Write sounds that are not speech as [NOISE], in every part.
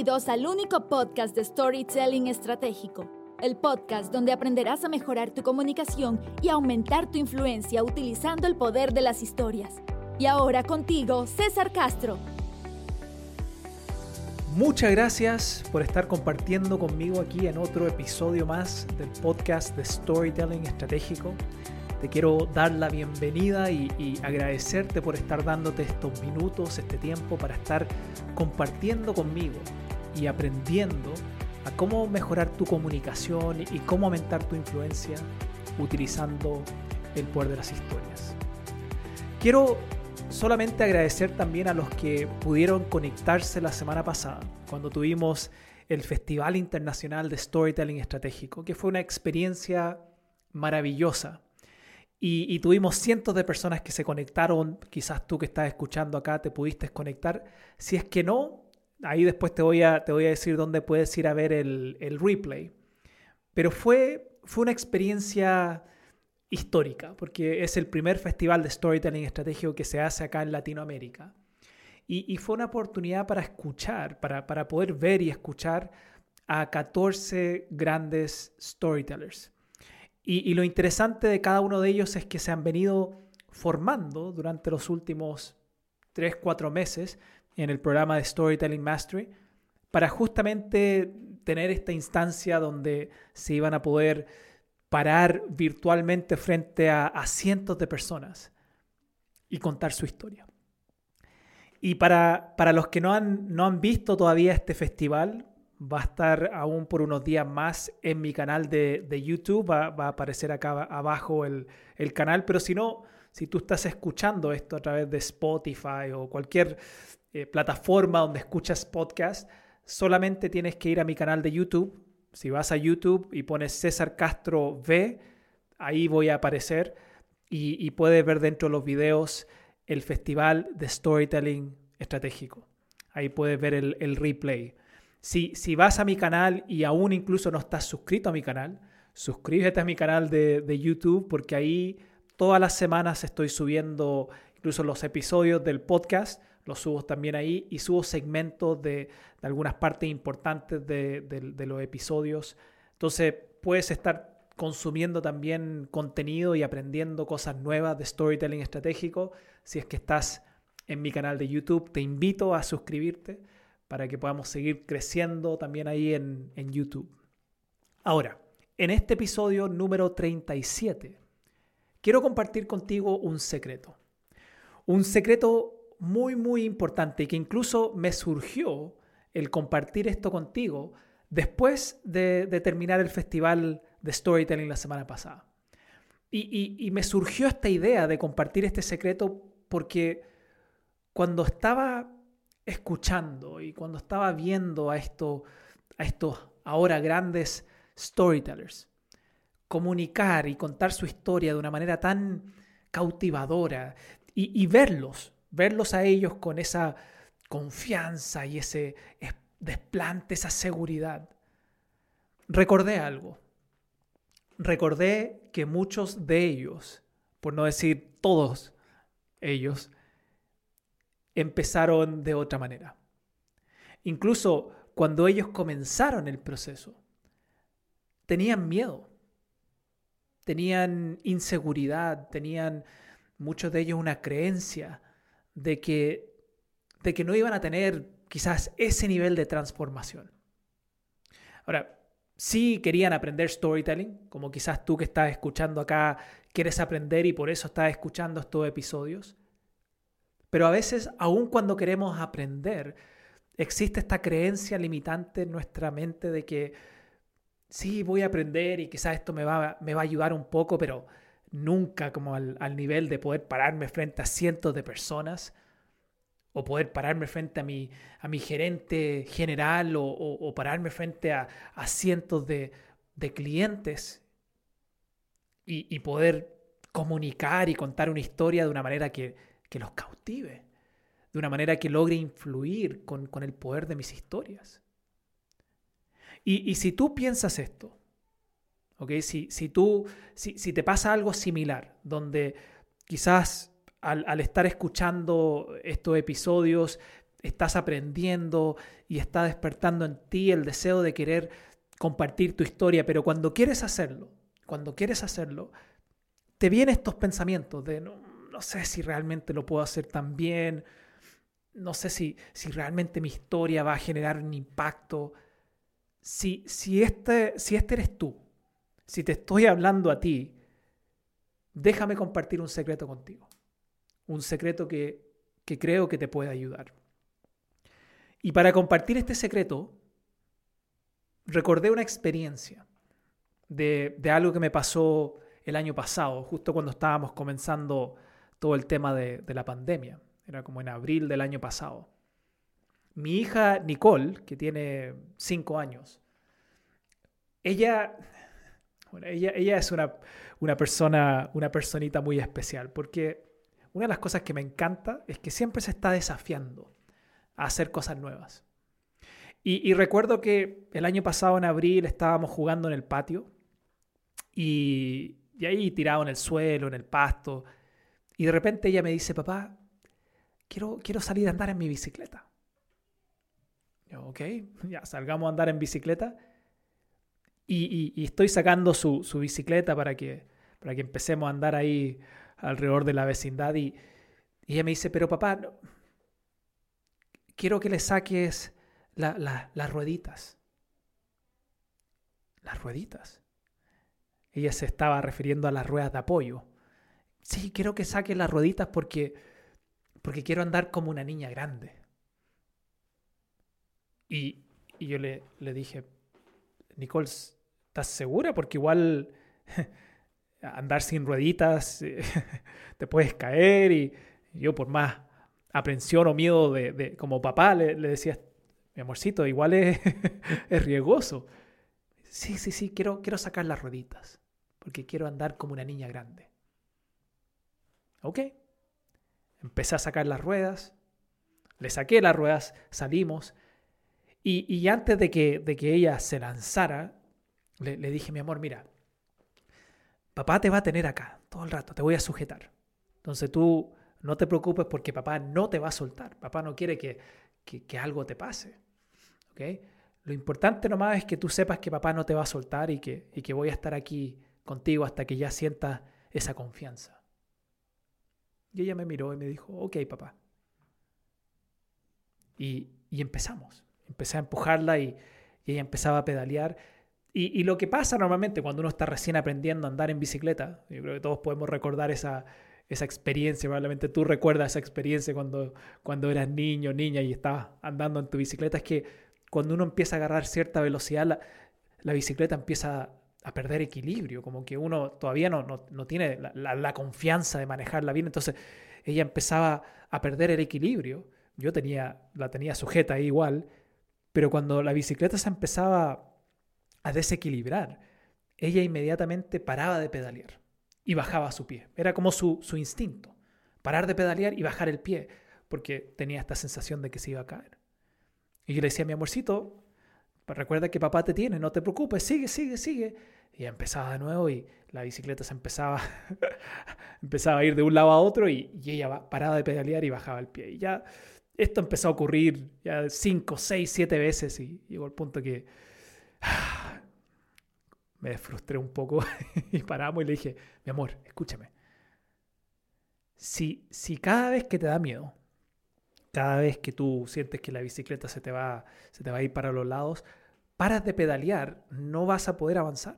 Bienvenidos al único podcast de Storytelling Estratégico, el podcast donde aprenderás a mejorar tu comunicación y aumentar tu influencia utilizando el poder de las historias. Y ahora contigo, César Castro. Muchas gracias por estar compartiendo conmigo aquí en otro episodio más del podcast de Storytelling Estratégico. Te quiero dar la bienvenida y, agradecerte por estar dándote estos minutos, este tiempo para estar compartiendo conmigo y aprendiendo a cómo mejorar tu comunicación y cómo aumentar tu influencia utilizando el poder de las historias. Quiero solamente agradecer también a los que pudieron conectarse la semana pasada, cuando tuvimos el Festival Internacional de Storytelling Estratégico, que fue una experiencia maravillosa y, tuvimos cientos de personas que se conectaron. Quizás tú que estás escuchando acá te pudiste conectar. Si es que no, ahí después te voy a, te voy a decir dónde puedes ir a ver el, el replay. Pero fue, fue una experiencia histórica, porque es el primer festival de storytelling estratégico que se hace acá en Latinoamérica. Y, y fue una oportunidad para escuchar, para, para poder ver y escuchar a 14 grandes storytellers. Y, lo interesante de cada uno de ellos es que se han venido formando durante los últimos 3, 4 meses en el programa de Storytelling Mastery para justamente tener esta instancia donde se iban a poder parar virtualmente frente a, cientos de personas y contar su historia. Y para, para los que no han, no han visto todavía este festival, va a estar aún por unos días más en mi canal de, YouTube. Va, a aparecer acá abajo el, canal. Pero si no, si tú estás escuchando esto a través de Spotify o cualquier eh, plataforma donde escuchas podcast, solamente tienes que ir a mi canal de YouTube. Si vas a YouTube y pones César Castro V, ahí voy a aparecer y, puedes ver dentro de los videos el Festival de Storytelling Estratégico. Ahí puedes ver el replay. Si, vas a mi canal y aún incluso no estás suscrito a mi canal, suscríbete a mi canal de, YouTube porque ahí todas las semanas estoy subiendo incluso los episodios del podcast, los subo también ahí y subo segmentos de, algunas partes importantes de, de, los episodios. Entonces puedes estar consumiendo también contenido y aprendiendo cosas nuevas de storytelling estratégico si es que estás en mi canal de YouTube. Te invito a suscribirte para que podamos seguir creciendo también ahí en, YouTube. Ahora, en este episodio número 37, quiero compartir contigo un secreto. Un secreto muy, muy importante y que incluso me surgió el compartir esto contigo después de, terminar el festival de storytelling la semana pasada. y, me surgió esta idea de compartir este secreto porque cuando estaba escuchando y cuando estaba viendo a, esto, a estos ahora grandes storytellers comunicar y contar su historia de una manera tan cautivadora y, verlos, verlos a ellos con esa confianza y ese desplante, esa seguridad, recordé algo. Recordé que muchos de ellos, por no decir todos ellos, empezaron de otra manera. Incluso cuando ellos comenzaron el proceso, tenían miedo, tenían inseguridad, tenían muchos de ellos una creencia de que, de que no iban a tener quizás ese nivel de transformación. Ahora, sí querían aprender storytelling, como quizás tú que estás escuchando acá quieres aprender y por eso estás escuchando estos episodios. Pero a veces, aun cuando queremos aprender, existe esta creencia limitante en nuestra mente de que sí, voy a aprender y quizás esto me va, me va a ayudar un poco, pero nunca como al, nivel de poder pararme frente a cientos de personas o poder pararme frente a mi, a mi gerente general o, pararme frente a, cientos de, clientes y, poder comunicar y contar una historia de una manera que, que los cautive, de una manera que logre influir con, el poder de mis historias. Y, si tú piensas esto, ¿okay? si, si, tú, si, si, te pasa algo similar, donde quizás al, estar escuchando estos episodios estás aprendiendo y está despertando en ti el deseo de querer compartir tu historia, pero cuando quieres hacerlo, cuando quieres hacerlo, te vienen estos pensamientos de no, no sé si realmente lo puedo hacer tan bien, no sé si, si realmente mi historia va a generar un impacto. Si, si, este, si este eres tú, si te estoy hablando a ti, déjame compartir un secreto contigo. Un secreto que, que creo que te puede ayudar. Y para compartir este secreto, recordé una experiencia de, de, algo que me pasó el año pasado, justo cuando estábamos comenzando todo el tema de, de la pandemia. Era como en abril del año pasado. Mi hija Nicole, que tiene cinco años, ella, bueno, ella, es una, persona, una personita muy especial, porque una de las cosas que me encanta es que siempre se está desafiando a hacer cosas nuevas. Y, y, recuerdo que el año pasado, en abril, estábamos jugando en el patio y, y, ahí tirado en el suelo, en el pasto. Y de repente ella me dice, papá, quiero, quiero salir a andar en mi bicicleta. Yo, ok, [LAUGHS] ya salgamos a andar en bicicleta. Y, estoy sacando su, bicicleta para que, para que empecemos a andar ahí alrededor de la vecindad. Y, ella me dice, pero papá, quiero que le saques la, la, las rueditas. Las rueditas. Ella se estaba refiriendo a las ruedas de apoyo. Sí, quiero que saques las rueditas porque, porque quiero andar como una niña grande. Y, y yo le, le dije, Nicole, ¿estás segura? Porque igual [LAUGHS] andar sin rueditas [LAUGHS] te puedes caer y yo por más aprensión o miedo de, como papá le, decía, mi amorcito, igual es, [LAUGHS] es riesgoso. Sí, sí, sí, quiero, quiero sacar las rueditas, porque quiero andar como una niña grande. Ok. Empecé a sacar las ruedas, le saqué las ruedas, salimos, y, y antes de que, de que ella se lanzara, le, dije, mi amor, mira, papá te va a tener acá todo el rato, te voy a sujetar. Entonces tú no te preocupes porque papá no te va a soltar. Papá no quiere que, que, que algo te pase. ¿okay? Lo importante nomás es que tú sepas que papá no te va a soltar y que, y que voy a estar aquí contigo hasta que ya sientas esa confianza. Y ella me miró y me dijo, ok, papá. Y, y empezamos. Empecé a empujarla y, y, ella empezaba a pedalear. Y, lo que pasa normalmente cuando uno está recién aprendiendo a andar en bicicleta, yo creo que todos podemos recordar esa, esa experiencia, probablemente tú recuerdas esa experiencia cuando, cuando eras niño, niña y estabas andando en tu bicicleta, es que cuando uno empieza a agarrar cierta velocidad, la, bicicleta empieza a perder equilibrio, como que uno todavía no, no, no tiene la, confianza de manejarla bien, entonces ella empezaba a perder el equilibrio, yo tenía, la tenía sujeta ahí igual, pero cuando la bicicleta se empezaba a desequilibrar, ella inmediatamente paraba de pedalear y bajaba su pie. Era como su, su instinto, parar de pedalear y bajar el pie, porque tenía esta sensación de que se iba a caer. Y yo le decía, mi amorcito, recuerda que papá te tiene, no te preocupes, sigue, sigue, sigue. Y empezaba de nuevo y la bicicleta se empezaba, [LAUGHS] empezaba a ir de un lado a otro y, y ella paraba de pedalear y bajaba el pie. Y ya esto empezó a ocurrir ya cinco, seis, siete veces y llegó el punto que [SIGHS] me frustré un poco [LAUGHS] y paramos y le dije, mi amor, escúchame. Si, si cada vez que te da miedo, cada vez que tú sientes que la bicicleta se te va, se te va a ir para los lados, paras de pedalear, no vas a poder avanzar.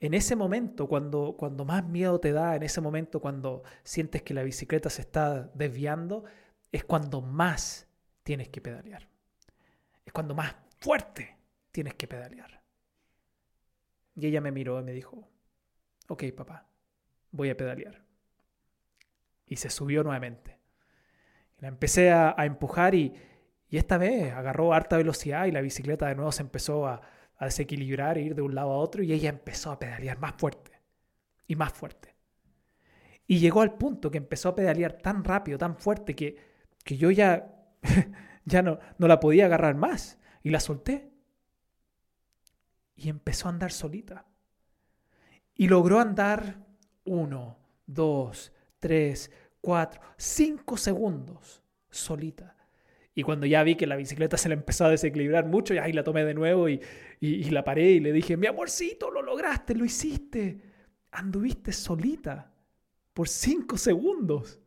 En ese momento, cuando, cuando más miedo te da, en ese momento cuando sientes que la bicicleta se está desviando, es cuando más tienes que pedalear. Es cuando más fuerte tienes que pedalear. Y ella me miró y me dijo, ok papá, voy a pedalear. Y se subió nuevamente. Y la empecé a, empujar y, y, esta vez agarró harta velocidad y la bicicleta de nuevo se empezó a, a desequilibrar e ir de un lado a otro y ella empezó a pedalear más fuerte y más fuerte. Y llegó al punto que empezó a pedalear tan rápido, tan fuerte, que, que yo ya, [LAUGHS] ya no, no la podía agarrar más. Y la solté y empezó a andar solita. Y logró andar uno, dos, tres, cuatro, cinco segundos solita. Y cuando ya vi que la bicicleta se le empezó a desequilibrar mucho, y ahí la tomé de nuevo y, y, la paré y le dije, mi amorcito, lo lograste, lo hiciste. Anduviste solita por cinco segundos.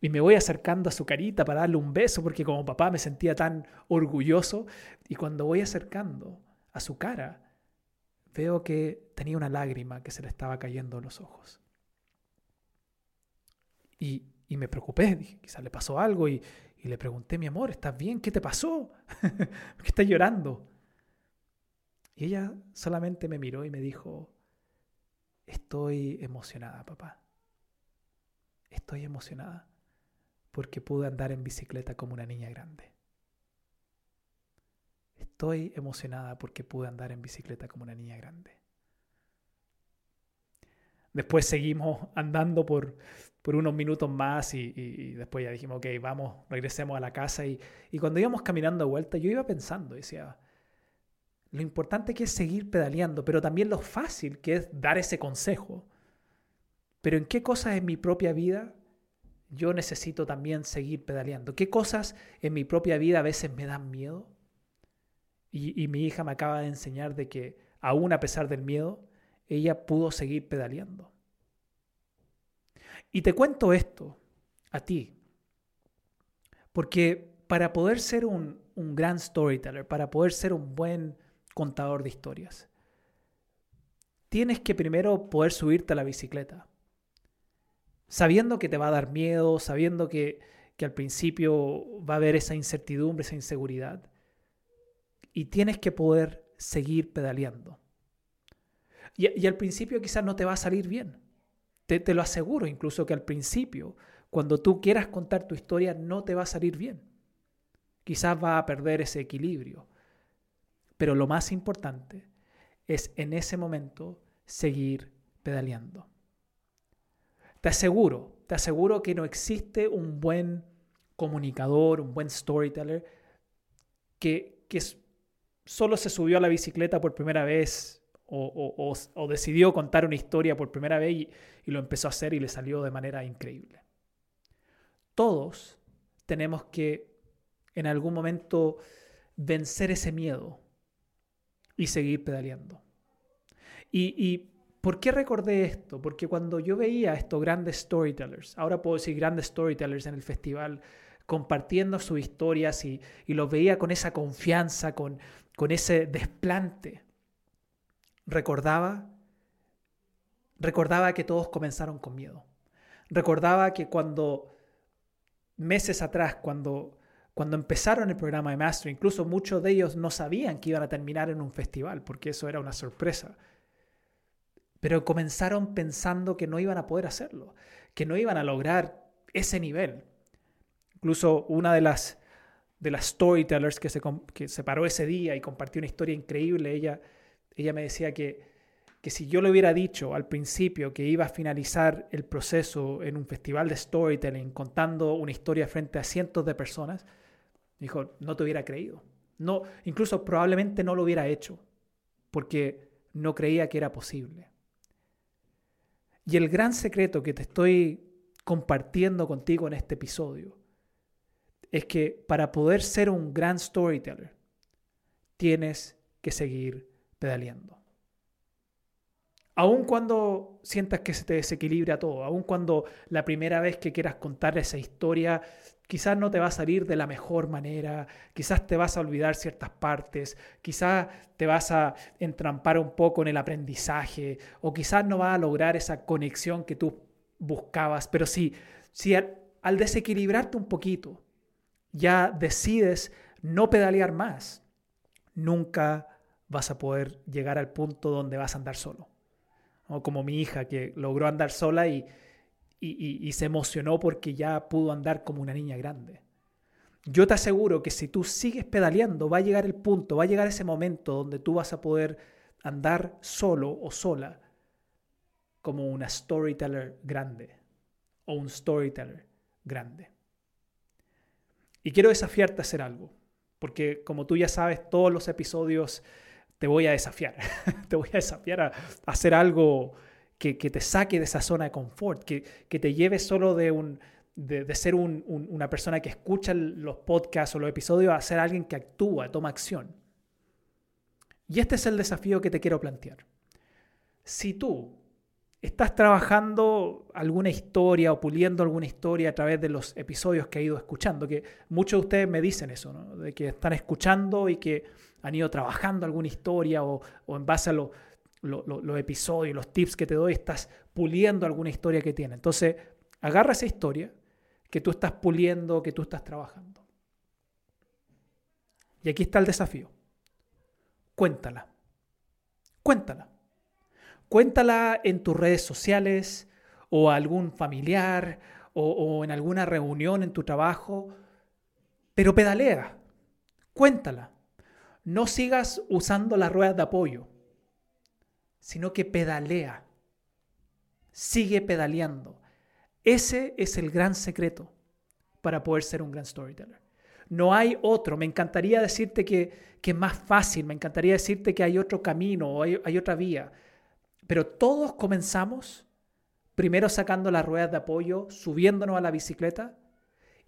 Y me voy acercando a su carita para darle un beso porque como papá me sentía tan orgulloso. Y cuando voy acercando a su cara, veo que tenía una lágrima que se le estaba cayendo en los ojos. Y, y me preocupé, dije, quizás le pasó algo y, y, le pregunté, mi amor, ¿estás bien? ¿Qué te pasó? ¿Por [LAUGHS] qué estás llorando? Y ella solamente me miró y me dijo, estoy emocionada, papá. Estoy emocionada porque pude andar en bicicleta como una niña grande. Estoy emocionada porque pude andar en bicicleta como una niña grande. Después seguimos [LAUGHS] andando por, por unos minutos más y, después ya dijimos, ok, vamos, regresemos a la casa. Y, y cuando íbamos caminando de vuelta, yo iba pensando, decía, lo importante que es seguir pedaleando, pero también lo fácil que es dar ese consejo. Pero en qué cosas en mi propia vida yo necesito también seguir pedaleando. ¿Qué cosas en mi propia vida a veces me dan miedo? Y, mi hija me acaba de enseñar de que aún a pesar del miedo, ella pudo seguir pedaleando. Y te cuento esto a ti, porque para poder ser un, un gran storyteller, para poder ser un buen contador de historias, tienes que primero poder subirte a la bicicleta sabiendo que te va a dar miedo, sabiendo que, al principio va a haber esa incertidumbre, esa inseguridad. Y tienes que poder seguir pedaleando. Y, al principio quizás no te va a salir bien. Te, te, lo aseguro, incluso que al principio, cuando tú quieras contar tu historia, no te va a salir bien. Quizás va a perder ese equilibrio. Pero lo más importante es en ese momento seguir pedaleando. Te aseguro, te aseguro que no existe un buen comunicador, un buen storyteller que, que solo se subió a la bicicleta por primera vez o, decidió contar una historia por primera vez y, y lo empezó a hacer y le salió de manera increíble. Todos tenemos que en algún momento vencer ese miedo y seguir pedaleando. Y, y ¿Por qué recordé esto? Porque cuando yo veía a estos grandes storytellers, ahora puedo decir grandes storytellers en el festival, compartiendo sus historias y, los veía con esa confianza, con, con ese desplante, recordaba, recordaba que todos comenzaron con miedo. Recordaba que cuando, meses atrás, cuando, cuando empezaron el programa de Master, incluso muchos de ellos no sabían que iban a terminar en un festival, porque eso era una sorpresa pero comenzaron pensando que no iban a poder hacerlo, que no iban a lograr ese nivel. Incluso una de las, de las storytellers que se, que se paró ese día y compartió una historia increíble, ella, ella me decía que, que si yo le hubiera dicho al principio que iba a finalizar el proceso en un festival de storytelling contando una historia frente a cientos de personas, dijo, no te hubiera creído. No, incluso probablemente no lo hubiera hecho, porque no creía que era posible. Y el gran secreto que te estoy compartiendo contigo en este episodio es que para poder ser un gran storyteller, tienes que seguir pedaleando. Aun cuando sientas que se te desequilibra todo, aun cuando la primera vez que quieras contar esa historia Quizás no te va a salir de la mejor manera, quizás te vas a olvidar ciertas partes, quizás te vas a entrampar un poco en el aprendizaje o quizás no vas a lograr esa conexión que tú buscabas. Pero si, si al desequilibrarte un poquito ya decides no pedalear más, nunca vas a poder llegar al punto donde vas a andar solo. Como mi hija que logró andar sola y y, se emocionó porque ya pudo andar como una niña grande. Yo te aseguro que si tú sigues pedaleando, va a llegar el punto, va a llegar ese momento donde tú vas a poder andar solo o sola como una storyteller grande o un storyteller grande. Y quiero desafiarte a hacer algo, porque como tú ya sabes, todos los episodios te voy a desafiar, [LAUGHS] te voy a desafiar a hacer algo que, te saque de esa zona de confort, que, te lleve solo de un, de, ser una persona que escucha los podcasts o los episodios a ser alguien que actúa, toma acción. Y este es el desafío que te quiero plantear. Si tú estás trabajando alguna historia o puliendo alguna historia a través de los episodios que has ido escuchando, que muchos de ustedes me dicen eso, de que están escuchando y que han ido trabajando alguna historia o, en base a los episodios, los tips que te doy, estás puliendo alguna historia que tiene. Entonces, agarra esa historia que tú estás puliendo, que tú estás trabajando. Y aquí está el desafío. Cuéntala. Cuéntala. Cuéntala en tus redes sociales o a algún familiar o, en alguna reunión en tu trabajo, pero pedalea. Cuéntala. No sigas usando las ruedas de apoyo, sino que pedalea. Sigue pedaleando. Ese es el gran secreto para poder ser un gran storyteller. No hay otro. Me encantaría decirte que, es más fácil, me encantaría decirte que hay otro camino o hay otra vía. Pero todos comenzamos primero sacando las ruedas de apoyo, subiéndonos a la bicicleta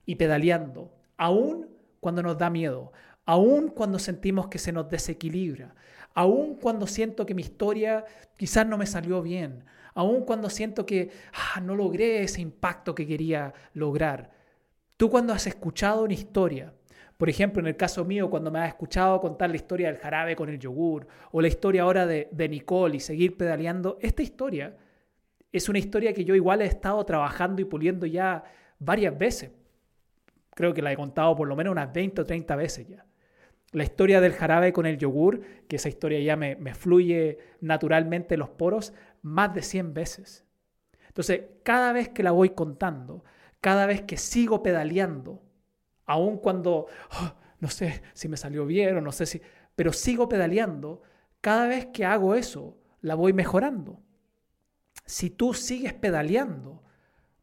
y pedaleando, aún cuando nos da miedo, aún cuando sentimos que se nos desequilibra, aún cuando siento que mi historia quizás no me salió bien, aun cuando siento que ah, no logré ese impacto que quería lograr. Tú cuando has escuchado una historia, por ejemplo, en el caso mío, cuando me has escuchado contar la historia del jarabe con el yogur, o la historia ahora de, de Nicole y seguir pedaleando, esta historia es una historia que yo igual he estado trabajando y puliendo ya varias veces. Creo que la he contado por lo menos unas 20 o 30 veces ya. La historia del jarabe con el yogur, que esa historia ya me, fluye naturalmente en los poros, más de 100 veces. Entonces, cada vez que la voy contando, cada vez que sigo pedaleando, aun cuando oh, no sé si me salió bien o no sé si, pero sigo pedaleando, cada vez que hago eso, la voy mejorando. Si tú sigues pedaleando,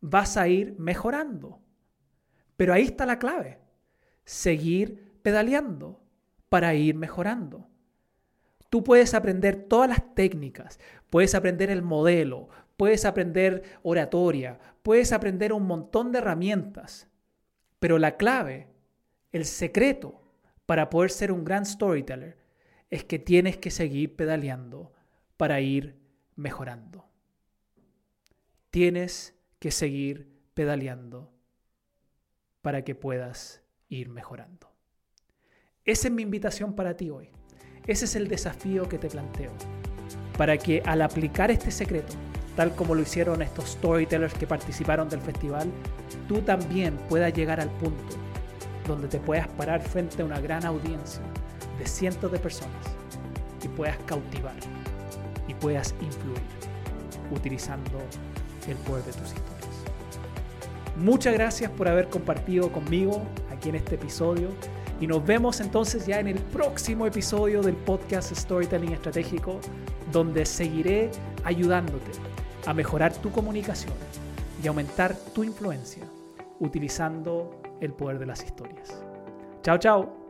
vas a ir mejorando. Pero ahí está la clave, seguir pedaleando para ir mejorando. Tú puedes aprender todas las técnicas, puedes aprender el modelo, puedes aprender oratoria, puedes aprender un montón de herramientas, pero la clave, el secreto para poder ser un gran storyteller es que tienes que seguir pedaleando para ir mejorando. Tienes que seguir pedaleando para que puedas ir mejorando. Esa es mi invitación para ti hoy. Ese es el desafío que te planteo. Para que al aplicar este secreto, tal como lo hicieron estos storytellers que participaron del festival, tú también puedas llegar al punto donde te puedas parar frente a una gran audiencia de cientos de personas y puedas cautivar y puedas influir utilizando el poder de tus historias. Muchas gracias por haber compartido conmigo aquí en este episodio y nos vemos entonces ya en el próximo episodio del podcast Storytelling Estratégico, donde seguiré ayudándote a mejorar tu comunicación y aumentar tu influencia utilizando el poder de las historias. Chao, chao.